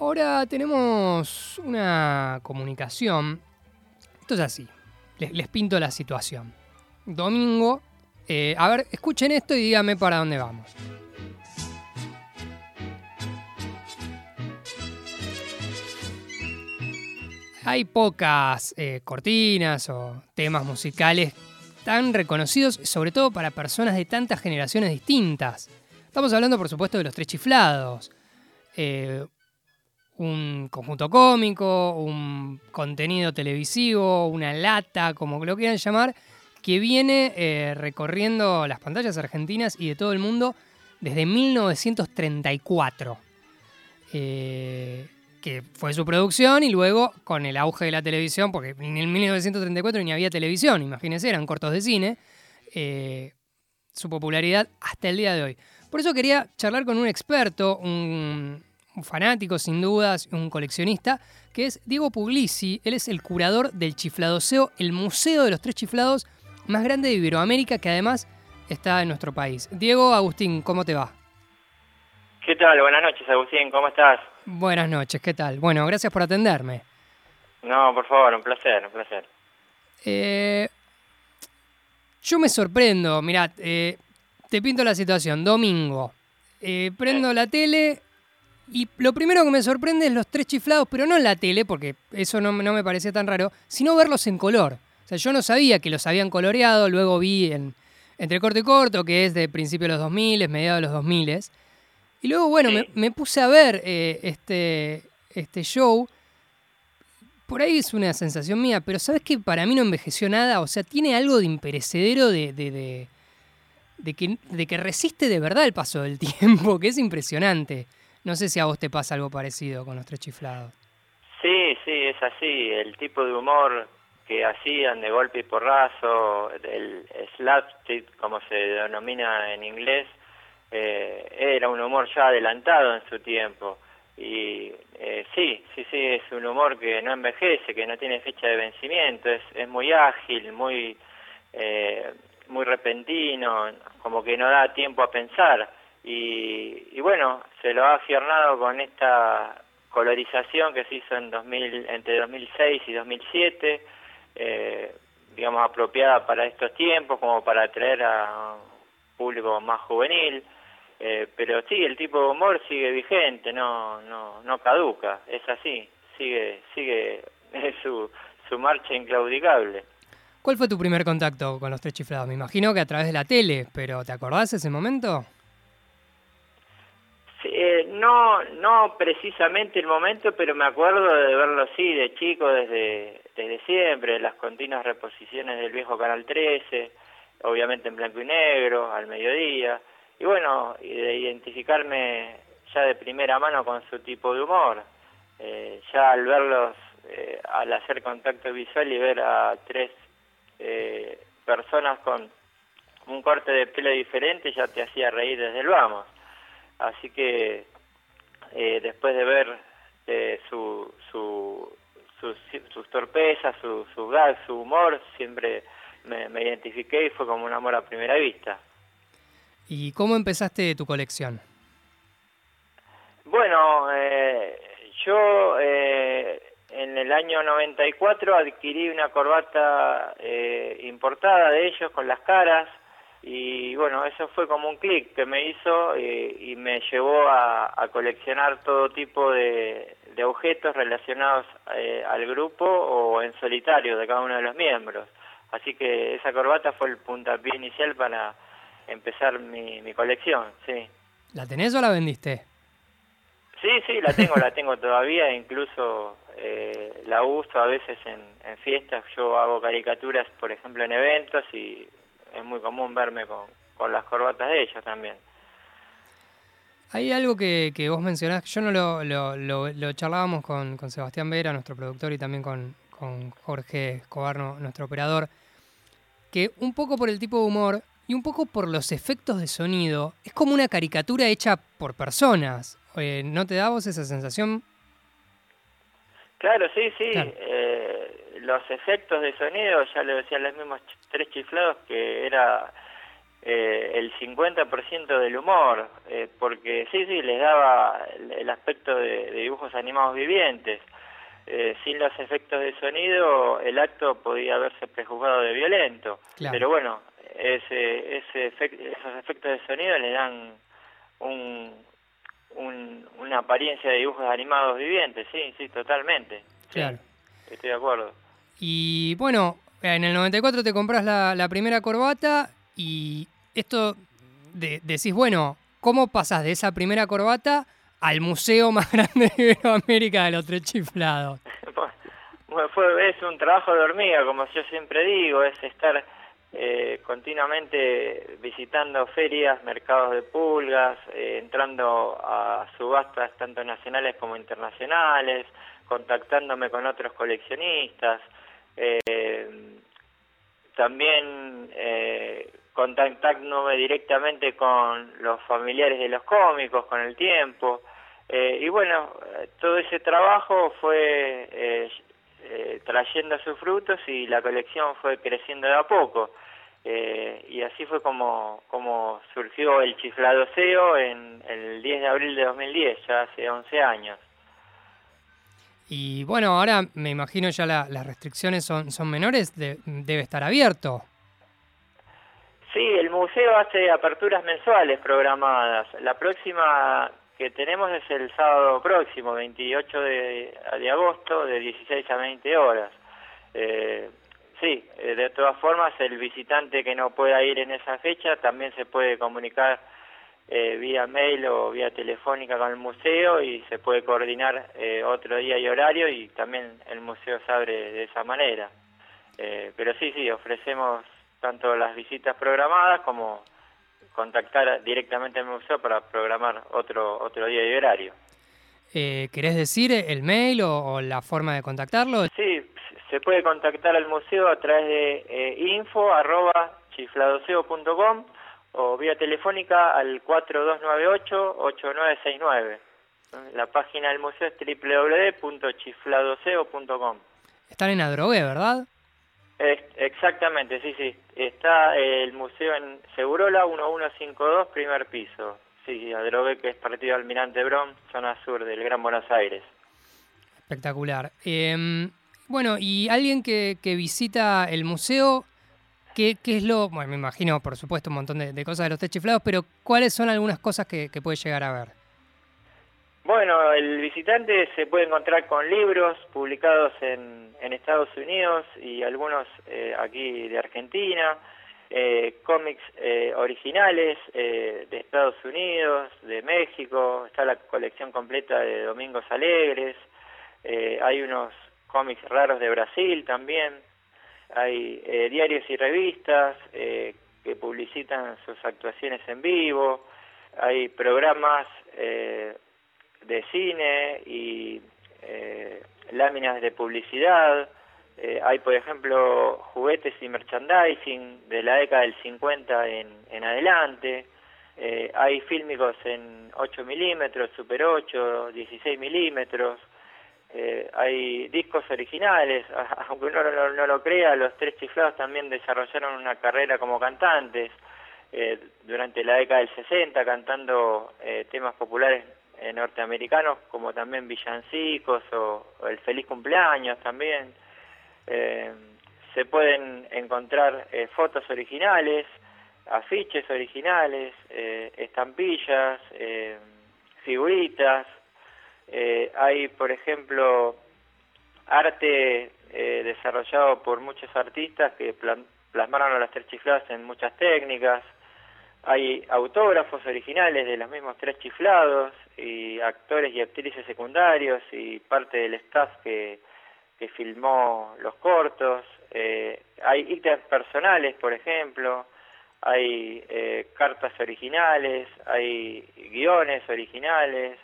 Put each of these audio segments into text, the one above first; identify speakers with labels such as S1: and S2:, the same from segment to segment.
S1: Ahora tenemos una comunicación. Esto es así. Les, pinto la situación. Domingo. eh, a ver, escuchen esto y díganme para dónde vamos. Hay pocas eh, cortinas o temas musicales tan reconocidos, sobre todo para personas de tantas generaciones distintas. Estamos hablando, por supuesto, de los tres chiflados. Eh, un conjunto cómico, un contenido televisivo, una lata, como lo quieran llamar, que viene eh, recorriendo las pantallas argentinas y de todo el mundo desde 1934. Eh, que fue su producción y luego con el auge de la televisión, porque en el 1934 ni había televisión, imagínense, eran cortos de cine, eh, su popularidad hasta el día de hoy. Por eso quería charlar con un experto, un, un fanático sin dudas, un coleccionista, que es Diego Puglisi. Él es el curador del Chifladoseo, el museo de los tres chiflados más grande de Iberoamérica, que además está en nuestro país. Diego, Agustín, ¿cómo te va?
S2: ¿Qué tal? Buenas noches, Agustín. ¿Cómo estás?
S1: Buenas noches, ¿qué tal? Bueno, gracias por atenderme.
S2: No, por favor, un placer, un placer.
S1: Eh, yo me sorprendo, mirá, eh, te pinto la situación, domingo, eh, prendo la tele y lo primero que me sorprende es los tres chiflados, pero no en la tele, porque eso no, no me parecía tan raro, sino verlos en color. O sea, yo no sabía que los habían coloreado, luego vi en Entre Corto y Corto, que es de principio de los 2000, mediados de los 2000. Y luego, bueno, me, me puse a ver eh, este, este show. Por ahí es una sensación mía, pero ¿sabes que para mí no envejeció nada? O sea, tiene algo de imperecedero de, de, de, de que, de que resiste de verdad el paso del tiempo, que es impresionante. No sé si a vos te pasa algo parecido con los tres chiflados.
S2: Sí, sí, es así. El tipo de humor que hacían de golpe y porrazo, el slapstick, como se denomina en inglés, eh, era un humor ya adelantado en su tiempo. Y eh, sí, sí, sí, es un humor que no envejece, que no tiene fecha de vencimiento, es, es muy ágil, muy, eh, muy repentino, como que no da tiempo a pensar. Y, y bueno, se lo ha afiernado con esta colorización que se hizo en 2000, entre 2006 y 2007, eh, digamos apropiada para estos tiempos, como para atraer a un público más juvenil. Eh, pero sí, el tipo de humor sigue vigente, no, no, no caduca, es así, sigue, sigue su, su marcha inclaudicable.
S1: ¿Cuál fue tu primer contacto con los tres chiflados? Me imagino que a través de la tele, pero ¿te acordás ese momento?
S2: Eh, no, no precisamente el momento, pero me acuerdo de verlo así, de chico, desde, desde siempre, las continuas reposiciones del viejo Canal 13, obviamente en blanco y negro, al mediodía, y bueno, y de identificarme ya de primera mano con su tipo de humor. Eh, ya al verlos, eh, al hacer contacto visual y ver a tres eh, personas con un corte de pelo diferente, ya te hacía reír desde el vamos. Así que eh, después de ver eh, su, su, sus, sus torpezas, su, su gag, su humor, siempre me, me identifiqué y fue como un amor a primera vista.
S1: ¿Y cómo empezaste tu colección?
S2: Bueno, eh, yo eh, en el año 94 adquirí una corbata eh, importada de ellos con las caras y bueno, eso fue como un clic que me hizo eh, y me llevó a, a coleccionar todo tipo de, de objetos relacionados eh, al grupo o en solitario de cada uno de los miembros. Así que esa corbata fue el puntapié inicial para empezar mi, mi colección, sí.
S1: ¿La tenés o la vendiste?
S2: Sí, sí, la tengo, la tengo todavía, incluso eh, la uso a veces en, en fiestas. Yo hago caricaturas, por ejemplo, en eventos y es muy común verme con, con las corbatas de ellos también.
S1: Hay algo que, que vos mencionás, yo no lo, lo, lo, lo charlábamos con, con, Sebastián Vera, nuestro productor, y también con, con Jorge Escobar, nuestro operador, que un poco por el tipo de humor y un poco por los efectos de sonido, es como una caricatura hecha por personas. Eh, ¿No te da vos esa sensación?
S2: Claro, sí, sí.
S1: Claro.
S2: Eh, los efectos de sonido, ya le decía los mismos tres chiflados, que era eh, el 50% del humor, eh, porque sí, sí, les daba el, aspecto de, dibujos animados vivientes. Eh, sin los efectos de sonido, el acto podía verse prejuzgado de violento. Pero bueno, ese, ese esos efectos de sonido le dan un, una apariencia de dibujos animados vivientes, sí, sí, totalmente.
S1: Claro.
S2: estoy de acuerdo.
S1: Y bueno, en el 94 te compras la, primera corbata y esto de, decís, bueno, ¿cómo pasas de esa primera corbata al museo más grande de Iberoamérica de los tres chiflados?
S2: Fue, es un trabajo de hormiga, como yo siempre digo, es estar eh, continuamente visitando ferias, mercados de pulgas, eh, entrando a subastas tanto nacionales como internacionales, contactándome con otros coleccionistas. Eh, también eh, contactándome directamente con los familiares de los cómicos con el tiempo. Eh, y bueno, todo ese trabajo fue eh, eh, trayendo sus frutos y la colección fue creciendo de a poco. Eh, y así fue como, como surgió el chifladoseo en, en el 10 de abril de 2010, ya hace 11 años.
S1: Y bueno, ahora me imagino ya las restricciones son, son menores, debe estar abierto.
S2: Sí, el museo hace aperturas mensuales programadas. La próxima que tenemos es el sábado próximo, 28 de, de agosto, de 16 a 20 horas. Eh, sí, eh, de todas formas, el visitante que no pueda ir en esa fecha también se puede comunicar eh, vía mail o vía telefónica con el museo y se puede coordinar eh, otro día y horario y también el museo se abre de esa manera. Eh, pero sí, sí, ofrecemos tanto las visitas programadas como contactar directamente al museo para programar otro otro día y horario.
S1: Eh, ¿Querés decir el mail o, la forma de contactarlo?
S2: Sí, se puede contactar al museo a través de eh, info arroba chifladoseo.com o vía telefónica al 4298-8969. La página del museo es www.chifladoseo.com.
S1: Están en Adrogué, ¿verdad?
S2: exactamente, sí, sí. Está el museo en Segurola 1152, primer piso. Sí, Adrogué, que es partido Almirante Brom, zona sur del Gran Buenos Aires.
S1: Espectacular. Em, bueno, y alguien que, que visita el museo, ¿Qué, es lo...? Bueno, me imagino, por supuesto, un montón de, cosas de los test chiflados, pero ¿cuáles son algunas cosas que, puede llegar a ver?
S2: Bueno, el visitante se puede encontrar con libros publicados en, Estados Unidos y algunos eh, aquí de Argentina, eh, cómics eh, originales de Estados Unidos, de México, está la colección completa de Domingos Alegres, hay unos cómics raros de Brasil también, hay eh, diarios y revistas eh, que publicitan sus actuaciones en vivo, hay programas eh, de cine y láminas de publicidad, hay por ejemplo juguetes y merchandising de la década del 50 en, en adelante, hay fílmicos en 8 milímetros, super 8, 16 milímetros, eh, hay discos originales, aunque uno no, lo crea, los tres chiflados también desarrollaron una carrera como cantantes eh, durante la década del 60, cantando eh, temas populares norteamericanos como también villancicos o, el feliz cumpleaños también. se pueden encontrar fotos originales, afiches originales, estampillas, figuritas, eh, hay, por ejemplo, arte eh, desarrollado por muchos artistas que plasmaron a las tres chifladas en muchas técnicas. Hay autógrafos originales de los mismos tres chiflados y actores y actrices secundarios y parte del staff que, que filmó los cortos. Eh, hay ítems personales, por ejemplo. Hay eh, cartas originales, hay guiones originales,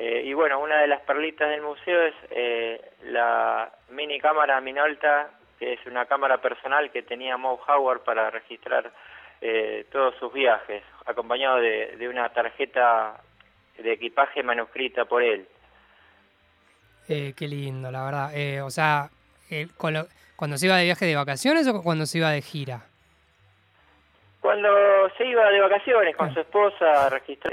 S2: eh, y bueno, una de las perlitas del museo es eh, la mini cámara Minolta, que es una cámara personal que tenía Moe Howard para registrar eh, todos sus viajes, acompañado de, una tarjeta de equipaje manuscrita por él.
S1: qué lindo, la verdad. o sea, ¿cuando se iba de viaje de vacaciones o cuando se iba de gira?
S2: Cuando se iba de vacaciones con su esposa a registrar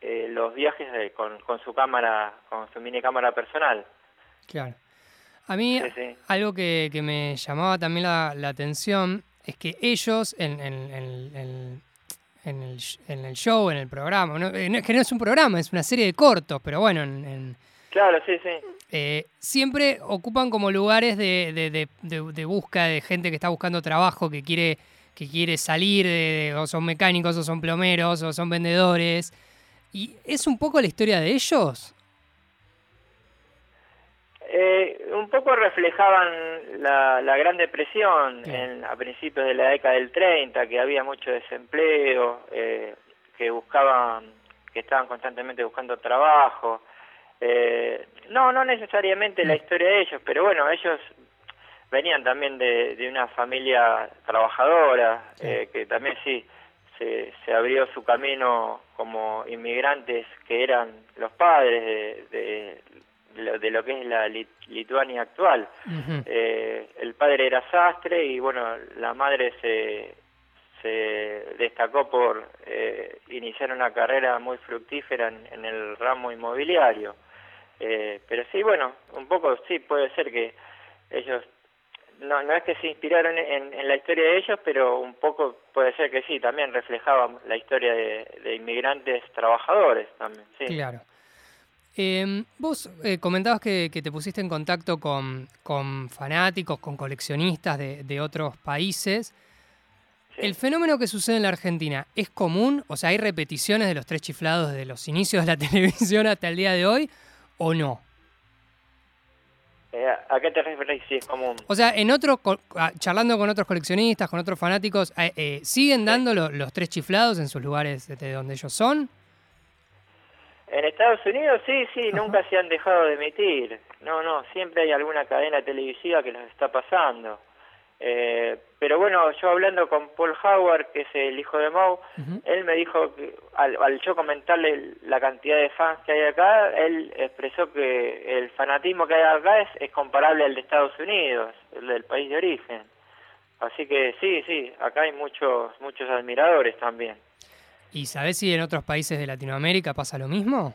S2: eh, eh, los viajes con, con su cámara, con su mini cámara personal.
S1: Claro. A mí algo que, que, me llamaba también la, la, atención es que ellos en, en, en, en, el, en el show, en el programa, ¿no? es que no es un programa, es una serie de cortos, pero bueno, en,
S2: Claro, sí, sí.
S1: Eh, siempre ocupan como lugares de, de, de, de, búsqueda de gente que está buscando trabajo, que quiere, que quiere salir, o son mecánicos, o son plomeros, o son vendedores. ¿Y es un poco la historia de ellos?
S2: Eh, un poco reflejaban la, la Gran Depresión en, a principios de la década del 30, que había mucho desempleo, eh, que buscaban, que estaban constantemente buscando trabajo. Eh, no, no necesariamente la mm. historia de ellos, pero bueno, ellos venían también de, de una familia trabajadora, eh, que también sí se, se abrió su camino como inmigrantes que eran los padres de, de, lo, que es la Lituania actual. eh, el padre era sastre y bueno, la madre se, se destacó por eh, iniciar una carrera muy fructífera en, en el ramo inmobiliario. Eh, pero sí, bueno, un poco sí puede ser que ellos, no, no es que se inspiraron en, en la historia de ellos, pero un poco puede ser que sí, también reflejaban la historia de, de inmigrantes trabajadores también. Sí.
S1: Claro. Eh, vos eh, comentabas que, que, te pusiste en contacto con, con fanáticos, con coleccionistas de, de otros países. Sí. ¿El fenómeno que sucede en la Argentina es común? O sea, ¿hay repeticiones de los tres chiflados desde los inicios de la televisión hasta el día de hoy? o no?
S2: Eh, ¿A qué te refieres si es común?
S1: O sea, en otro, ah, charlando con otros coleccionistas, con otros fanáticos, eh, eh, ¿siguen dando lo, los tres chiflados en sus lugares de donde ellos son?
S2: En Estados Unidos sí, sí, Ajá. nunca se han dejado de emitir. No, no, siempre hay alguna cadena televisiva que los está pasando. Eh, pero bueno, yo hablando con Paul Howard, que es el hijo de Moe, uh -huh. él me dijo que al, al, yo comentarle la cantidad de fans que hay acá, él expresó que el fanatismo que hay acá es, es comparable al de Estados Unidos, el del país de origen. Así que sí, sí, acá hay muchos muchos admiradores también.
S1: ¿Y sabes si en otros países de Latinoamérica pasa lo mismo?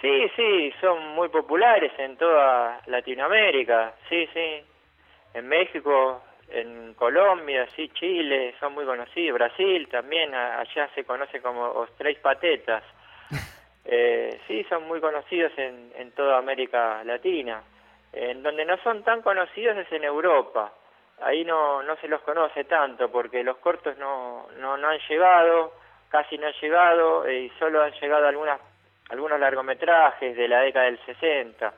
S2: Sí, sí, son muy populares en toda Latinoamérica, sí, sí en México, en Colombia, sí, Chile, son muy conocidos, Brasil también, allá se conoce como os tres patetas. Eh, sí, son muy conocidos en, en toda América Latina. En donde no son tan conocidos es en Europa. Ahí no, no se los conoce tanto porque los cortos no, no, no han llegado, casi no han llegado eh, y solo han llegado algunas, algunos largometrajes de la década del 60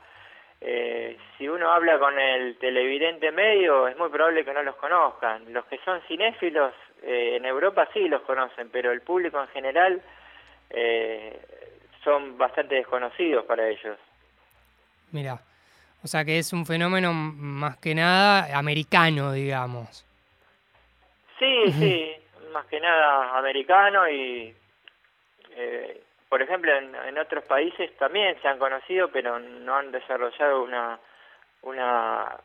S2: eh, si uno habla con el televidente medio, es muy probable que no los conozcan. Los que son cinéfilos eh, en Europa sí los conocen, pero el público en general eh, son bastante desconocidos para ellos.
S1: Mira, o sea que es un fenómeno más que nada americano, digamos.
S2: Sí, sí, más que nada americano y eh, por ejemplo, en, en, otros países también se han conocido, pero no han desarrollado una, una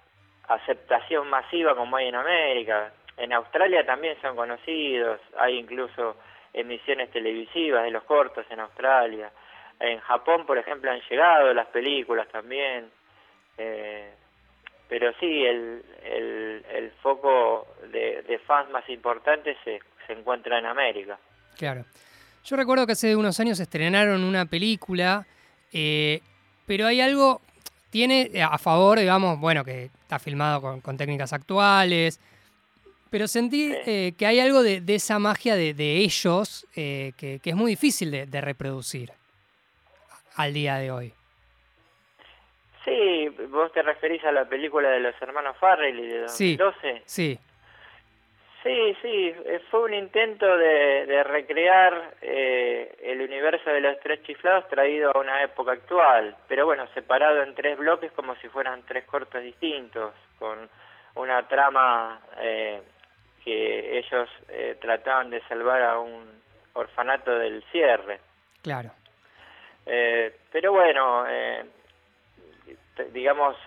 S2: aceptación masiva como hay en América. En Australia también son conocidos, hay incluso emisiones televisivas de los cortos en Australia. En Japón, por ejemplo, han llegado las películas también. Eh, pero sí, el, el, el foco de, de fans más importante se, se encuentra en América.
S1: Claro. Yo recuerdo que hace unos años estrenaron una película, eh, pero hay algo, tiene a favor, digamos, bueno, que está filmado con, con técnicas actuales, pero sentí eh, que hay algo de, de esa magia de, de ellos eh, que, que, es muy difícil de, de, reproducir al día de hoy.
S2: Sí, vos te referís a la película de los hermanos Farrell de 2012.
S1: Sí, sí.
S2: Sí, sí, eh, fue un intento de, de recrear eh, el universo de los tres chiflados traído a una época actual, pero bueno, separado en tres bloques como si fueran tres cortos distintos, con una trama eh, que ellos eh, trataban de salvar a un orfanato del cierre.
S1: Claro.
S2: Eh, pero bueno, eh, digamos,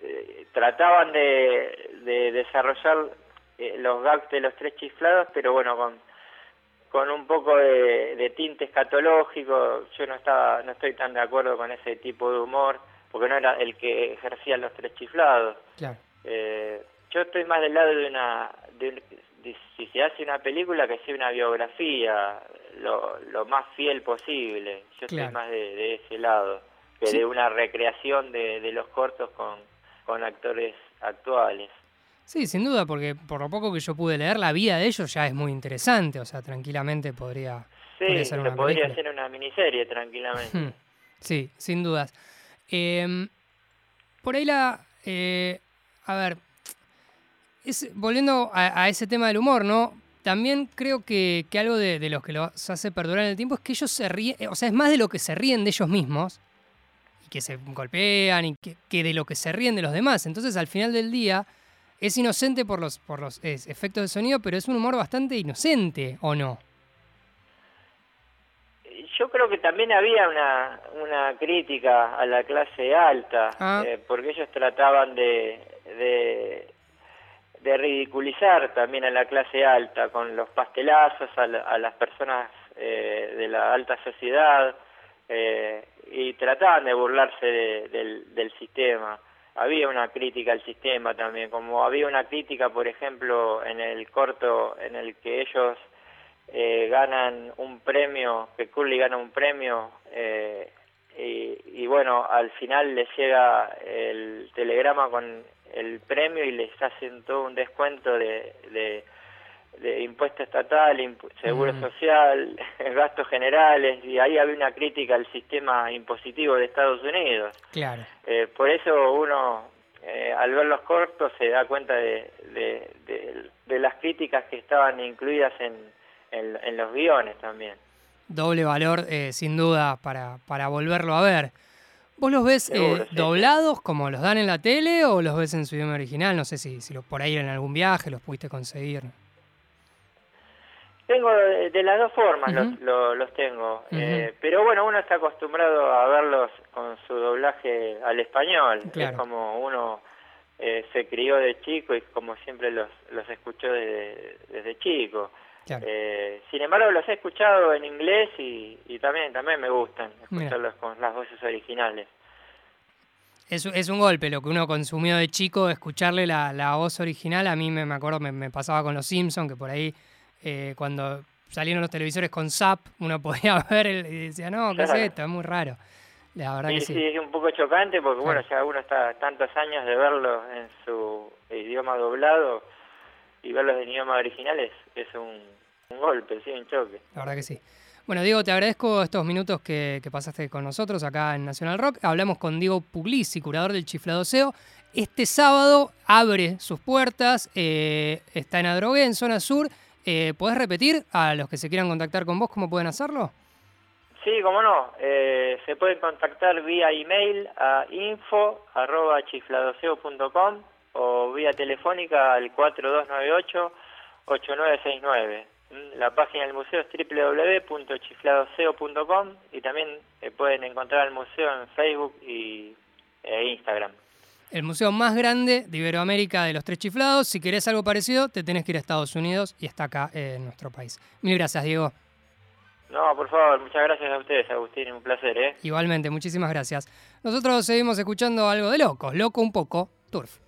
S2: eh, trataban de, de desarrollar eh, los gags de los tres chiflados, pero bueno, con, con un poco de, de tinte escatológico. Yo no, estaba, no estoy tan de acuerdo con ese tipo de humor, porque no era el que ejercían los tres chiflados. Eh, yo estoy más del lado de una... De, si se hace una película, que sea una biografía, lo, lo más fiel posible. Yo estoy más de, ese lado, que de una recreación de, de los cortos con, con actores actuales.
S1: Sí, sin duda, porque por lo poco que yo pude leer, la vida de ellos ya es muy interesante, o sea, tranquilamente podría,
S2: sí, ser una podría ser una miniserie tranquilamente.
S1: sí, sin dudas. Em, por ahí la... Eh, a ver, es, volviendo a, ese tema del humor, ¿no? También creo que, que algo de, de, los que los hace perdurar en el tiempo es que ellos se ríen, o sea, es más de lo que se ríen de ellos mismos, que se golpean, y que, que de lo que se ríen de los demás. Entonces, al final del día es inocente por los, por los efectos de sonido, pero es un humor bastante inocente, ¿o no?
S2: Yo creo que también había una, una crítica a la clase alta, ah. eh, porque ellos trataban de, de, ridiculizar también a la clase alta con los pastelazos a, las personas eh, de la alta sociedad eh, y trataban de burlarse del, del sistema. Había una crítica al sistema también, como había una crítica, por ejemplo, en el corto en el que ellos eh, ganan un premio, que Curly gana un premio, eh, y, bueno, al final les llega el telegrama con el premio y les hacen todo un descuento de, de, de impuesto estatal, seguro mm. social, gastos generales, y ahí había una crítica al sistema impositivo de Estados Unidos.
S1: Claro.
S2: Eh, por eso uno, eh, al ver los cortos, se da cuenta de, de, las críticas que estaban incluidas en, en, los guiones también.
S1: Doble valor, eh, sin duda, para, para volverlo a ver. ¿Vos los ves doblados como los dan en la tele o los ves en su idioma original? No sé si, si por ahí en algún viaje los pudiste conseguir.
S2: Tengo de, las dos formas, los, los, tengo. eh, pero bueno, uno está acostumbrado a verlos con su doblaje al español. Es como uno eh, se crió de chico y como siempre los, los escuchó desde chico. Eh, sin embargo, los he escuchado en inglés y, y también también me gustan escucharlos con las voces originales.
S1: Es, es, un golpe lo que uno consumió de chico, escucharle la, la voz original. A mí me, me acuerdo, me, me pasaba con los Simpsons, que por ahí eh, cuando salieron los televisores con SAP, uno podía ver y decía, no, ¿qué es esto? Es muy raro. La verdad que sí.
S2: sí, es un poco chocante porque, bueno, ya uno está tantos años de verlo en su idioma doblado y verlos en idioma original es, un, golpe, sí, un choque.
S1: La verdad que sí. Bueno, Diego, te agradezco estos minutos que, pasaste con nosotros acá en Nacional Rock. Hablamos con Diego Puglisi, curador del Chiflado SEO. Este sábado abre sus puertas, eh, está en Adrogué, en zona sur, eh, ¿Podés repetir a los que se quieran contactar con vos cómo pueden hacerlo?
S2: Sí, cómo no. Eh, se pueden contactar vía email a info.chifladoseo.com o vía telefónica al 4298-8969. Mm, la página del museo es www.chifladoseo.com y también eh, pueden encontrar el museo en Facebook y e Instagram
S1: el museo más grande de Iberoamérica de los Tres Chiflados. Si querés algo parecido, te tenés que ir a Estados Unidos y está acá en nuestro país. Mil gracias, Diego.
S2: No, por favor, muchas gracias a ustedes, Agustín, un placer, ¿eh?
S1: Igualmente, muchísimas gracias. Nosotros seguimos escuchando algo de locos, loco un poco, turf.